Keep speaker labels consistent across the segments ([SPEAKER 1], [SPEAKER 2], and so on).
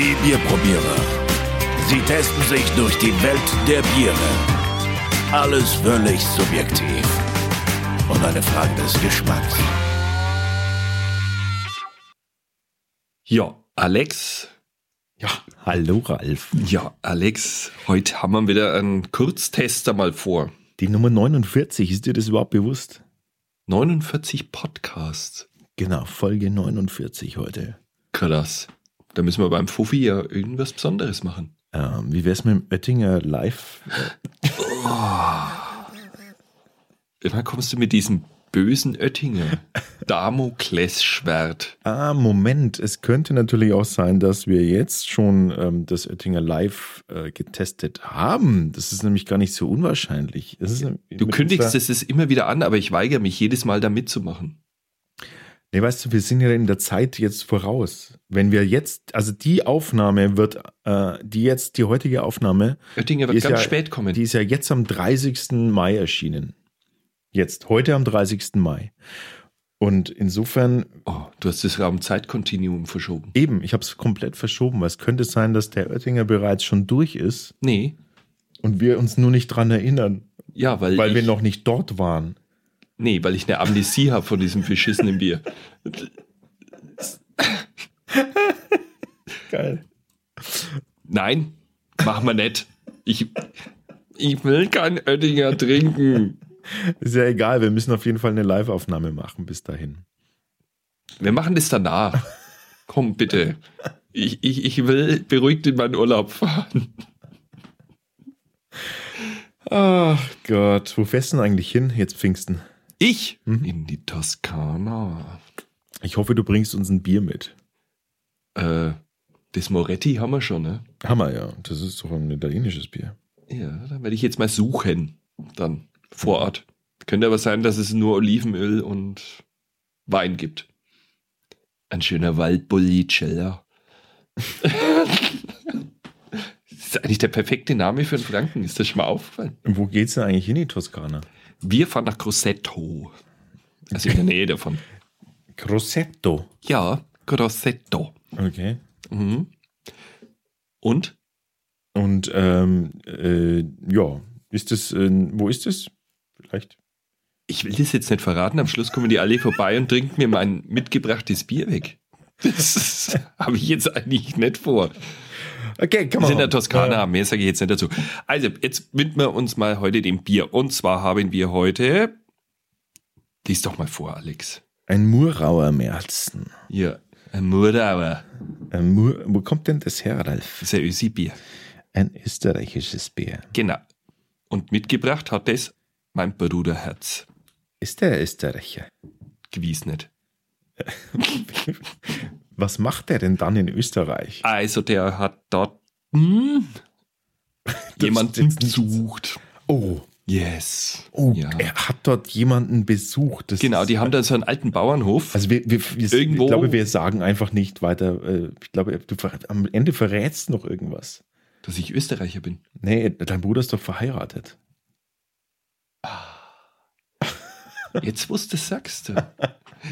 [SPEAKER 1] Die Bierprobierer. Sie testen sich durch die Welt der Biere. Alles völlig subjektiv. Und eine Frage des Geschmacks.
[SPEAKER 2] Ja, Alex.
[SPEAKER 3] Ja, hallo Ralf.
[SPEAKER 2] Ja, Alex, heute haben wir wieder einen Kurztester mal vor.
[SPEAKER 3] Die Nummer 49, ist dir das überhaupt bewusst?
[SPEAKER 2] 49 Podcasts.
[SPEAKER 3] Genau, Folge 49 heute.
[SPEAKER 2] Krass. Da müssen wir beim Fuffi ja irgendwas Besonderes machen.
[SPEAKER 3] Ähm, wie wär's mit dem Oettinger Live?
[SPEAKER 2] Immer kommst du mit diesem bösen Oettinger. Damoklesschwert.
[SPEAKER 3] Ah, Moment. Es könnte natürlich auch sein, dass wir jetzt schon ähm, das Oettinger Live äh, getestet haben. Das ist nämlich gar nicht so unwahrscheinlich.
[SPEAKER 2] Du kündigst es es immer wieder an, aber ich weigere mich jedes Mal da mitzumachen.
[SPEAKER 3] Nee, weißt du, wir sind ja in der Zeit jetzt voraus. Wenn wir jetzt, also die Aufnahme wird, äh, die jetzt, die heutige Aufnahme,
[SPEAKER 2] Oettinger wird
[SPEAKER 3] ist
[SPEAKER 2] ganz
[SPEAKER 3] ja,
[SPEAKER 2] spät kommen.
[SPEAKER 3] Die ist ja jetzt am 30. Mai erschienen. Jetzt, heute am 30. Mai. Und insofern,
[SPEAKER 2] oh, du hast das Raum-Zeit-Kontinuum verschoben.
[SPEAKER 3] eben, ich habe es komplett verschoben, weil es könnte sein, dass der Oettinger bereits schon durch ist
[SPEAKER 2] Nee.
[SPEAKER 3] und wir uns nur nicht dran erinnern,
[SPEAKER 2] Ja, weil,
[SPEAKER 3] weil
[SPEAKER 2] ich,
[SPEAKER 3] wir noch nicht dort waren.
[SPEAKER 2] Nee, weil ich eine Amnesie habe von diesem verschissenen Bier.
[SPEAKER 3] Geil.
[SPEAKER 2] Nein, machen wir nicht. Ich, ich will kein Oettinger trinken.
[SPEAKER 3] Ist ja egal, wir müssen auf jeden Fall eine Live-Aufnahme machen bis dahin.
[SPEAKER 2] Wir machen das danach. Komm, bitte. Ich, ich, ich will beruhigt in meinen Urlaub fahren.
[SPEAKER 3] Ach Gott, wo fährst du denn eigentlich hin jetzt Pfingsten?
[SPEAKER 2] Ich? In die Toskana.
[SPEAKER 3] Ich hoffe, du bringst uns ein Bier mit.
[SPEAKER 2] Äh, das Moretti haben wir schon, ne?
[SPEAKER 3] Hammer, ja. Das ist doch ein italienisches Bier.
[SPEAKER 2] Ja, dann werde ich jetzt mal suchen. Dann vor Ort. Könnte aber sein, dass es nur Olivenöl und Wein gibt. Ein schöner Waldbollicella. das ist eigentlich der perfekte Name für einen Franken. Ist das schon mal aufgefallen?
[SPEAKER 3] Und wo geht's denn eigentlich hin, die Toskana?
[SPEAKER 2] Wir fahren nach Grosseto. Also in der Nähe davon.
[SPEAKER 3] Grosseto.
[SPEAKER 2] Ja, Grosseto.
[SPEAKER 3] Okay.
[SPEAKER 2] Mhm. Und?
[SPEAKER 3] Und ähm, äh, ja, ist das, äh, wo ist das? Vielleicht.
[SPEAKER 2] Ich will das jetzt nicht verraten. Am Schluss kommen die alle vorbei und trinken mir mein mitgebrachtes Bier weg. Das habe ich jetzt eigentlich nicht vor.
[SPEAKER 3] Okay,
[SPEAKER 2] Wir sind in der Toskana, mehr sage ich jetzt nicht dazu. Also, jetzt widmen wir uns mal heute dem Bier. Und zwar haben wir heute. Lies doch mal vor, Alex.
[SPEAKER 3] Ein Murauer Märzen.
[SPEAKER 2] Ja, ein Murauer.
[SPEAKER 3] Ein Mur wo kommt denn das her, Ralf?
[SPEAKER 2] Das ist ein Ösi-Bier.
[SPEAKER 3] Ein österreichisches Bier.
[SPEAKER 2] Genau. Und mitgebracht hat es mein Bruder Herz.
[SPEAKER 3] Ist der Österreicher?
[SPEAKER 2] Gewiss nicht.
[SPEAKER 3] Was macht der denn dann in Österreich?
[SPEAKER 2] Also, der hat dort hm, jemanden
[SPEAKER 3] jetzt
[SPEAKER 2] besucht.
[SPEAKER 3] Oh,
[SPEAKER 2] Yes.
[SPEAKER 3] oh
[SPEAKER 2] ja.
[SPEAKER 3] er hat dort jemanden besucht. Das
[SPEAKER 2] Genau, die haben da so einen alten Bauernhof.
[SPEAKER 3] Also wir, wir, wir,
[SPEAKER 2] Irgendwo-
[SPEAKER 3] ich glaube, wir sagen einfach nicht weiter. äh, Ich glaube, du am Ende verrätst noch irgendwas.
[SPEAKER 2] dass ich Österreicher bin.
[SPEAKER 3] Nee, dein Bruder ist doch verheiratet.
[SPEAKER 2] Jetzt, wo du das sagst. du.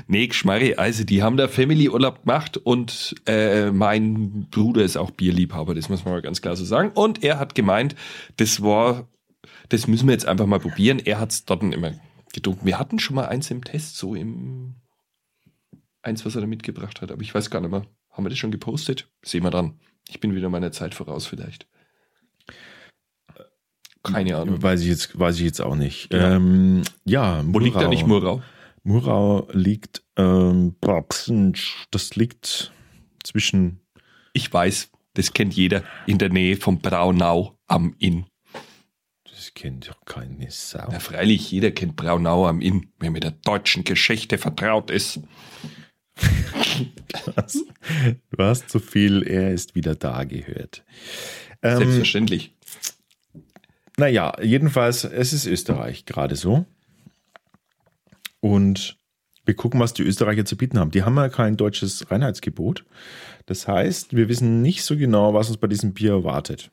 [SPEAKER 2] Nee, Geschmarri, also die haben da Family-Urlaub gemacht und äh, mein Bruder ist auch Bierliebhaber, das muss man mal ganz klar so sagen. Und er hat gemeint, das war, das müssen wir jetzt einfach mal probieren. Er hat es dort immer getrunken. Wir hatten schon mal eins im Test, so im eins, was er da mitgebracht hat, aber ich weiß gar nicht mehr. Haben wir das schon gepostet? Sehen wir dann. Ich bin wieder meiner Zeit voraus vielleicht. Keine Ahnung.
[SPEAKER 3] Weiß ich jetzt, weiß ich jetzt auch nicht.
[SPEAKER 2] Ja.
[SPEAKER 3] Ähm, ja,
[SPEAKER 2] Wo liegt da nicht Murau?
[SPEAKER 3] Murau liegt, ähm, das liegt zwischen,
[SPEAKER 2] Ich weiß, das kennt jeder in der Nähe von Braunau am Inn.
[SPEAKER 3] das kennt doch keine Sau.
[SPEAKER 2] Ja, freilich, jeder kennt Braunau am Inn, wer mit der deutschen Geschichte vertraut ist.
[SPEAKER 3] Du hast zu viel, er ist wieder da gehört. Ähm,
[SPEAKER 2] Selbstverständlich.
[SPEAKER 3] Naja, jedenfalls, es ist Österreich gerade so. Und wir gucken, was die Österreicher zu bieten haben. Die haben ja kein deutsches Reinheitsgebot. Das heißt, wir wissen nicht so genau, was uns bei diesem Bier erwartet.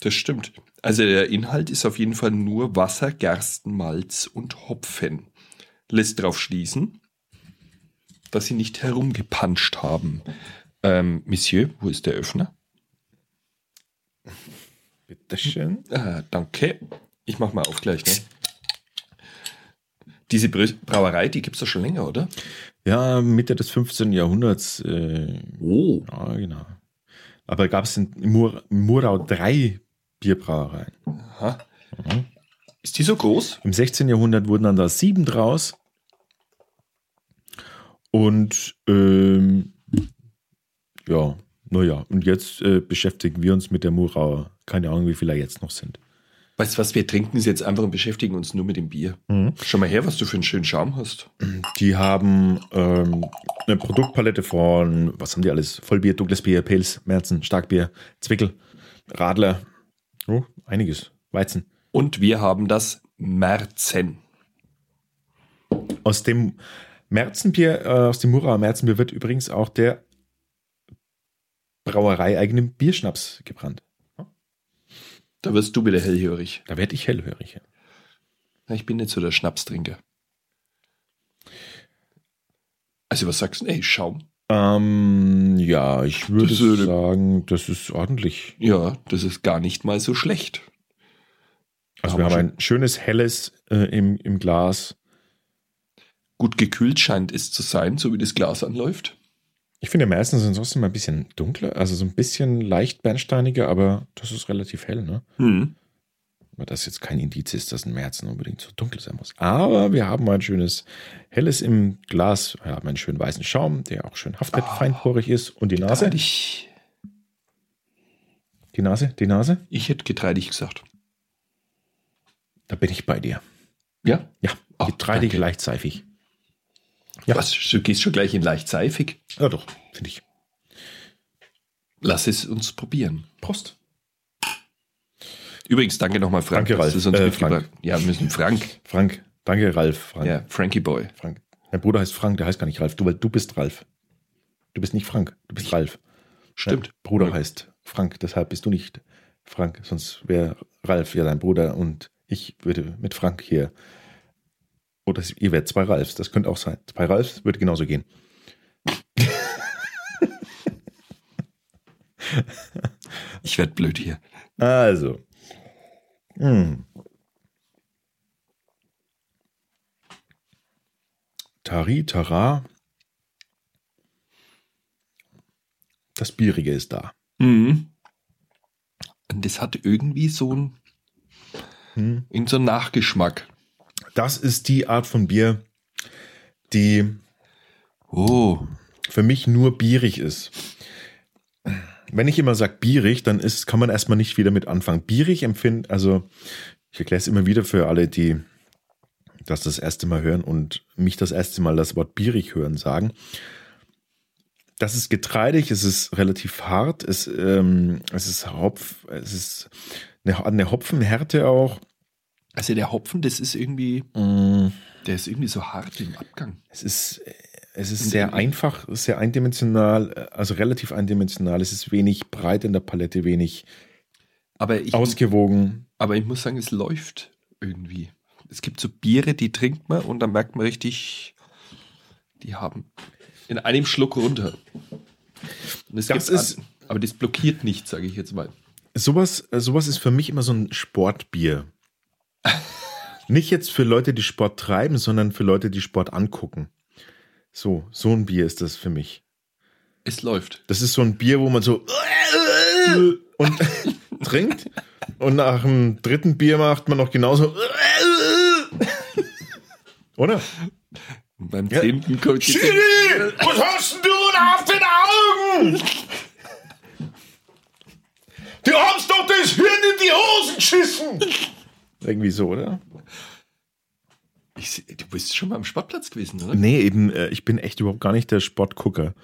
[SPEAKER 2] Das stimmt. Also der Inhalt ist auf jeden Fall nur Wasser, Gerstenmalz und Hopfen. Lässt darauf schließen, dass sie nicht herumgepanscht haben. Ähm, Monsieur, wo ist der Öffner?
[SPEAKER 3] Bitteschön.
[SPEAKER 2] Ah, danke. Ich mach mal auf gleich, ne? Diese Brauerei, die gibt's doch schon länger, oder?
[SPEAKER 3] Ja, Mitte des 15. Jahrhunderts. Äh,
[SPEAKER 2] Oh.
[SPEAKER 3] ja, genau. Aber gab es in Mur Murau drei Bierbrauereien.
[SPEAKER 2] Aha. Ist die so groß?
[SPEAKER 3] Im 16. Jahrhundert wurden dann da sieben draus. Und ähm, ja, naja, und jetzt äh, beschäftigen wir uns mit der Murauer. Keine Ahnung, wie viele jetzt noch sind.
[SPEAKER 2] Weißt du was, wir trinken sie jetzt einfach und beschäftigen uns nur mit dem Bier. Schau mal her, was du für einen schönen Schaum hast.
[SPEAKER 3] Die haben ähm, eine Produktpalette von, was haben die alles? Vollbier, dunkles Bier, Pils, Merzen, Starkbier, Zwickel, Radler. Oh, einiges. Weizen.
[SPEAKER 2] Und wir haben das Merzen.
[SPEAKER 3] Aus dem Märzenbier, äh, aus dem Murauer Märzenbier wird übrigens auch der Brauerei eigenen Bierschnaps gebrannt.
[SPEAKER 2] Da wirst du wieder hellhörig.
[SPEAKER 3] Da werde ich hellhörig.
[SPEAKER 2] Na, Ich bin nicht so der Schnapstrinker. Also was sagst du? Ey, Schaum.
[SPEAKER 3] Ähm, ja, ich würde
[SPEAKER 2] Das ist, äh,
[SPEAKER 3] sagen, das ist ordentlich.
[SPEAKER 2] Ja, das ist gar nicht mal so schlecht.
[SPEAKER 3] Also wir haben ein schönes helles äh, im, im Glas.
[SPEAKER 2] Gut gekühlt scheint es zu sein, so wie das Glas anläuft.
[SPEAKER 3] Ich finde meistens sind trotzdem ein bisschen dunkler, also so ein bisschen leicht bernsteiniger, aber das ist relativ hell, ne?
[SPEAKER 2] Hm.
[SPEAKER 3] Aber das jetzt kein Indiz ist, dass ein Märzen unbedingt so dunkel sein muss. Aber wir haben ein schönes helles im Glas. Wir haben einen schönen weißen Schaum, der auch schön haftet, feinporig ist. Und die Nase?
[SPEAKER 2] Getreidig.
[SPEAKER 3] Die Nase? Die Nase?
[SPEAKER 2] Ich hätte getreidig gesagt.
[SPEAKER 3] Da bin ich bei dir.
[SPEAKER 2] Ja?
[SPEAKER 3] Ja,
[SPEAKER 2] Ach,
[SPEAKER 3] getreidig, leicht seifig. Ja.
[SPEAKER 2] Was? Du gehst schon gleich in leicht seifig?
[SPEAKER 3] Ja, doch, finde ich.
[SPEAKER 2] Lass es uns probieren.
[SPEAKER 3] Prost.
[SPEAKER 2] Übrigens, danke nochmal, Frank.
[SPEAKER 3] Danke, Ralf. Äh,
[SPEAKER 2] mitgebracht- Ja, wir müssen Frank.
[SPEAKER 3] Frank. Danke, Ralf. Frank.
[SPEAKER 2] Ja, Frankie Boy.
[SPEAKER 3] Frank. Mein Bruder heißt Frank, der heißt gar nicht Ralf. Du, weil du bist Ralf. Du bist nicht Frank, du bist Ralf.
[SPEAKER 2] Stimmt.
[SPEAKER 3] Dein Bruder
[SPEAKER 2] Ja.
[SPEAKER 3] heißt Frank, deshalb bist du nicht Frank, sonst wäre Ralf ja dein Bruder und ich würde mit Frank hier. Oder ihr wärt zwei Ralfs, das könnte auch sein. Zwei Ralfs würde genauso gehen.
[SPEAKER 2] Ich werde blöd hier.
[SPEAKER 3] Also. Hm. Tari, Tara. Das Bierige ist da.
[SPEAKER 2] Mhm. Und das hat irgendwie so ein,
[SPEAKER 3] Hm.
[SPEAKER 2] in so einen Nachgeschmack.
[SPEAKER 3] Das ist die Art von Bier, die
[SPEAKER 2] Oh,
[SPEAKER 3] für mich nur bierig ist. Wenn ich immer sage bierig, dann ist, kann man erstmal nicht wieder mit anfangen. Bierig empfinden, also ich erkläre es immer wieder für alle, die das das erste Mal hören und mich das erste Mal das Wort bierig hören sagen. Das ist getreidig, es ist relativ hart, es, ähm, es ist Hopf, es ist eine, eine Hopfenhärte auch.
[SPEAKER 2] Also der Hopfen, das ist irgendwie,
[SPEAKER 3] Mm.
[SPEAKER 2] der ist irgendwie so hart im Abgang.
[SPEAKER 3] Es ist, es ist sehr einfach, sehr eindimensional, also relativ eindimensional. Es ist wenig breit in der Palette, wenig
[SPEAKER 2] Aber ich,
[SPEAKER 3] ausgewogen.
[SPEAKER 2] aber ich muss sagen, es läuft irgendwie. Es gibt so Biere, die trinkt man und dann merkt man richtig, die haben in einem Schluck runter. Und es
[SPEAKER 3] Das
[SPEAKER 2] gibt
[SPEAKER 3] ist-
[SPEAKER 2] an, aber das blockiert nicht, sage ich jetzt mal.
[SPEAKER 3] Sowas, sowas ist für mich immer so ein Sportbier. Nicht jetzt für Leute, die Sport treiben, sondern für Leute, die Sport angucken. So, so ein Bier ist das für mich.
[SPEAKER 2] Es läuft.
[SPEAKER 3] Das ist so ein Bier, wo man so und trinkt und nach dem dritten Bier macht man noch genauso. Oder?
[SPEAKER 2] Und beim
[SPEAKER 3] Ja.
[SPEAKER 2] zehnten kommt die
[SPEAKER 3] was hast denn du denn auf den Augen? Du hast doch das Hirn in die Hosen geschissen. Irgendwie so, oder?
[SPEAKER 2] Ich, du bist schon mal am Sportplatz gewesen, oder?
[SPEAKER 3] Nee, eben, äh, ich bin echt überhaupt gar nicht der Sportgucker.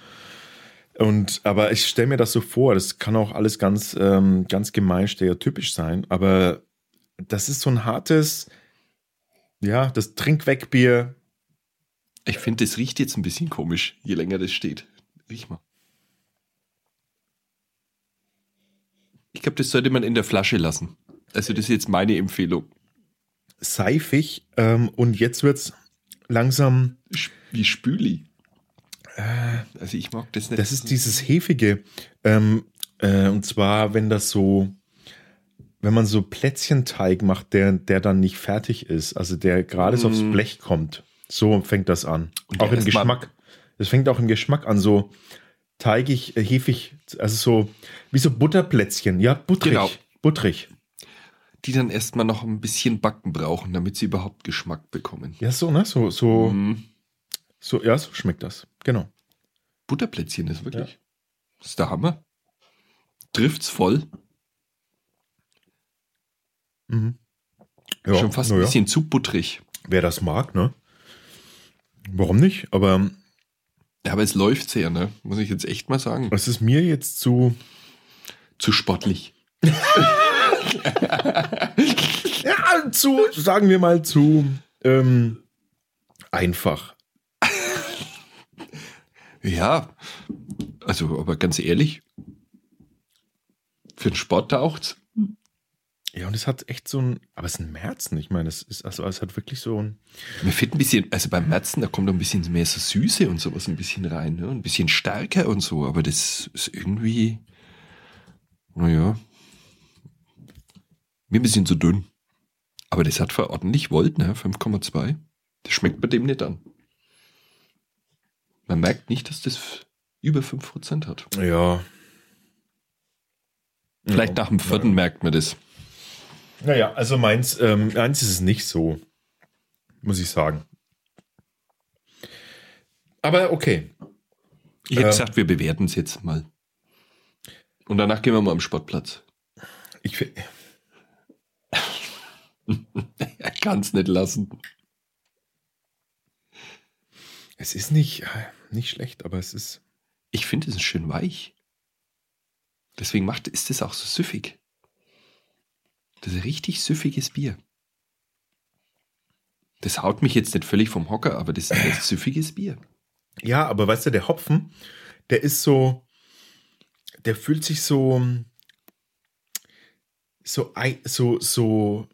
[SPEAKER 3] Und, aber ich stelle mir das so vor, das kann auch alles ganz, ähm, ganz gemein stereotypisch sein, aber das ist so ein hartes, ja, das Trinkwegbier.
[SPEAKER 2] Ich finde, das riecht jetzt ein bisschen komisch, je länger das steht. Riech mal. Ich glaube, das sollte man in der Flasche lassen. Also, das ist jetzt meine Empfehlung.
[SPEAKER 3] seifig ähm, und jetzt wird's langsam,
[SPEAKER 2] Sch- Wie Spüli. Also, ich mag das nicht.
[SPEAKER 3] das ist dieses hefige ähm, äh, und zwar wenn das so wenn man so Plätzchenteig macht, der, der dann nicht fertig ist, also der gerade so aufs Blech kommt. So fängt das an.
[SPEAKER 2] Und
[SPEAKER 3] auch im Geschmack. Das fängt auch im Geschmack an, so teigig, äh, hefig, also so wie so Butterplätzchen. Ja, butterig.
[SPEAKER 2] Genau.
[SPEAKER 3] Butterig.
[SPEAKER 2] Die dann erstmal noch ein bisschen Backen brauchen, damit sie überhaupt Geschmack bekommen.
[SPEAKER 3] Ja, so, ne? So, so,
[SPEAKER 2] Mhm.
[SPEAKER 3] so, ja, so schmeckt das. Genau.
[SPEAKER 2] Butterplätzchen ist wirklich. Das ist der Hammer. Trifft's voll.
[SPEAKER 3] Mhm. Ja,
[SPEAKER 2] Schon fast ein
[SPEAKER 3] ja.
[SPEAKER 2] bisschen zu butterig.
[SPEAKER 3] Wer das mag, ne? Warum nicht? Aber
[SPEAKER 2] Ja, aber es läuft sehr, ne? Muss ich jetzt echt mal sagen.
[SPEAKER 3] es ist mir jetzt zu,
[SPEAKER 2] Zu sportlich.
[SPEAKER 3] ja, zu, sagen wir mal, zu ähm, einfach.
[SPEAKER 2] Ja. Also, aber ganz ehrlich, für den Sport taucht's.
[SPEAKER 3] Ja, und es hat echt so ein, aber es ist ein Märzen. Ich meine, es ist, also es hat wirklich so ein,
[SPEAKER 2] Mir fehlt ein bisschen, also beim Merzen, da kommt ein bisschen mehr so Süße und sowas ein bisschen rein, ne? Ein bisschen stärker und so, aber das ist irgendwie, naja, mir ein bisschen zu dünn. Aber das hat für ordentlich Volt, ne? 5,2. Das schmeckt bei dem nicht an. Man merkt nicht, dass das über 5% hat.
[SPEAKER 3] ja.
[SPEAKER 2] Vielleicht
[SPEAKER 3] ja,
[SPEAKER 2] nach dem vierten merkt man das.
[SPEAKER 3] Naja, also meins, ähm, meins ist es nicht so, muss ich sagen. Aber okay.
[SPEAKER 2] Ich hätte
[SPEAKER 3] Äh.
[SPEAKER 2] gesagt, wir bewerten es jetzt mal. Und danach gehen wir mal am Sportplatz.
[SPEAKER 3] Ich, fi-
[SPEAKER 2] Er kann es nicht lassen.
[SPEAKER 3] es ist nicht, äh, nicht schlecht, aber es ist.
[SPEAKER 2] Ich finde, es ist schön weich. Deswegen macht, ist es auch so süffig. Das ist ein richtig süffiges Bier. Das haut mich jetzt nicht völlig vom Hocker, aber das ist ein süffiges Bier.
[SPEAKER 3] Ja, aber weißt du, der Hopfen, der ist so, der fühlt sich so, so, so, so,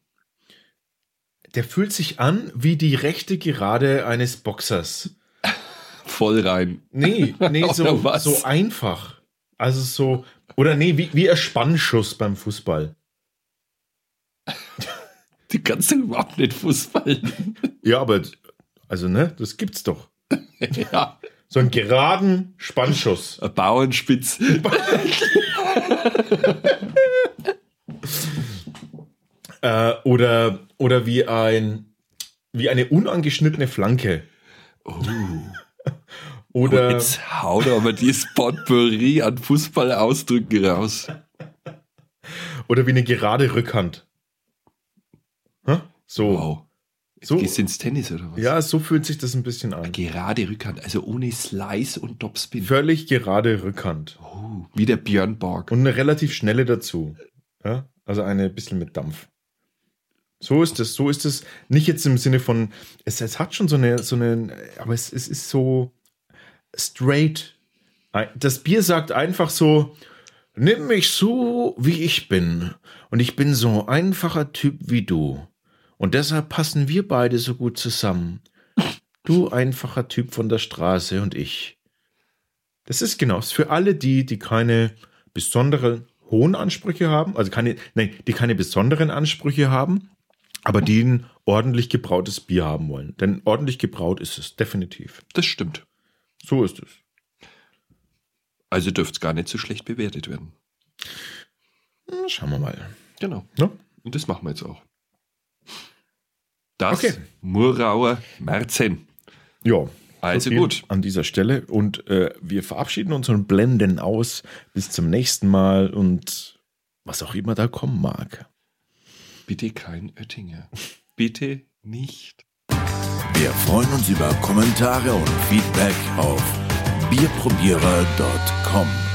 [SPEAKER 3] der fühlt sich an wie die rechte Gerade eines Boxers.
[SPEAKER 2] Voll rein.
[SPEAKER 3] Nee, nee, so, so einfach. Also so, oder nee, wie, wie ein Spannschuss beim Fußball.
[SPEAKER 2] Die kannst du überhaupt nicht Fußball.
[SPEAKER 3] Ja, aber, also ne, das gibt's doch.
[SPEAKER 2] ja,
[SPEAKER 3] So einen geraden Spannschuss.
[SPEAKER 2] ein Bauernspitz.
[SPEAKER 3] Äh, oder, oder wie ein, wie eine unangeschnittene Flanke.
[SPEAKER 2] Oh.
[SPEAKER 3] Oder,
[SPEAKER 2] Jetzt haut aber die Potpourri an Fußballausdrücken raus.
[SPEAKER 3] oder wie eine gerade Rückhand. Hä? So.
[SPEAKER 2] Wow.
[SPEAKER 3] So.
[SPEAKER 2] gehst du ins Tennis oder was?
[SPEAKER 3] Ja, so fühlt sich das ein bisschen an.
[SPEAKER 2] Gerade Rückhand, also ohne Slice und Topspin.
[SPEAKER 3] Völlig gerade Rückhand.
[SPEAKER 2] Oh, wie der Björn Borg.
[SPEAKER 3] Und eine relativ schnelle dazu. Ja? Also eine bisschen mit Dampf. So ist es, so ist es. Nicht jetzt im Sinne von, es, es hat schon so eine, so eine, aber es, es ist so straight. Ein- Das Bier sagt einfach so, nimm mich so, wie ich bin. Und ich bin so einfacher Typ wie du. Und deshalb passen wir beide so gut zusammen. Du einfacher Typ von der Straße und ich. Das ist genau, ist für alle die, die keine besonderen hohen Ansprüche haben, also keine, nein, die keine besonderen Ansprüche haben, aber die ein ordentlich gebrautes Bier haben wollen. Denn ordentlich gebraut ist es, definitiv.
[SPEAKER 2] Das stimmt.
[SPEAKER 3] So ist es.
[SPEAKER 2] Also dürfte es gar nicht so schlecht bewertet werden.
[SPEAKER 3] Hm, Schauen wir mal.
[SPEAKER 2] Genau.
[SPEAKER 3] Ne?
[SPEAKER 2] Und das machen wir jetzt auch. Das
[SPEAKER 3] Okay.
[SPEAKER 2] Murauer Märzen.
[SPEAKER 3] Ja.
[SPEAKER 2] Also gut.
[SPEAKER 3] An dieser Stelle. Und äh, wir verabschieden uns und blenden aus. Bis zum nächsten Mal und was auch immer da kommen mag.
[SPEAKER 1] Bitte kein Oettinger.
[SPEAKER 2] Bitte nicht.
[SPEAKER 1] Wir freuen uns über Kommentare und Feedback auf bierprobierer.com.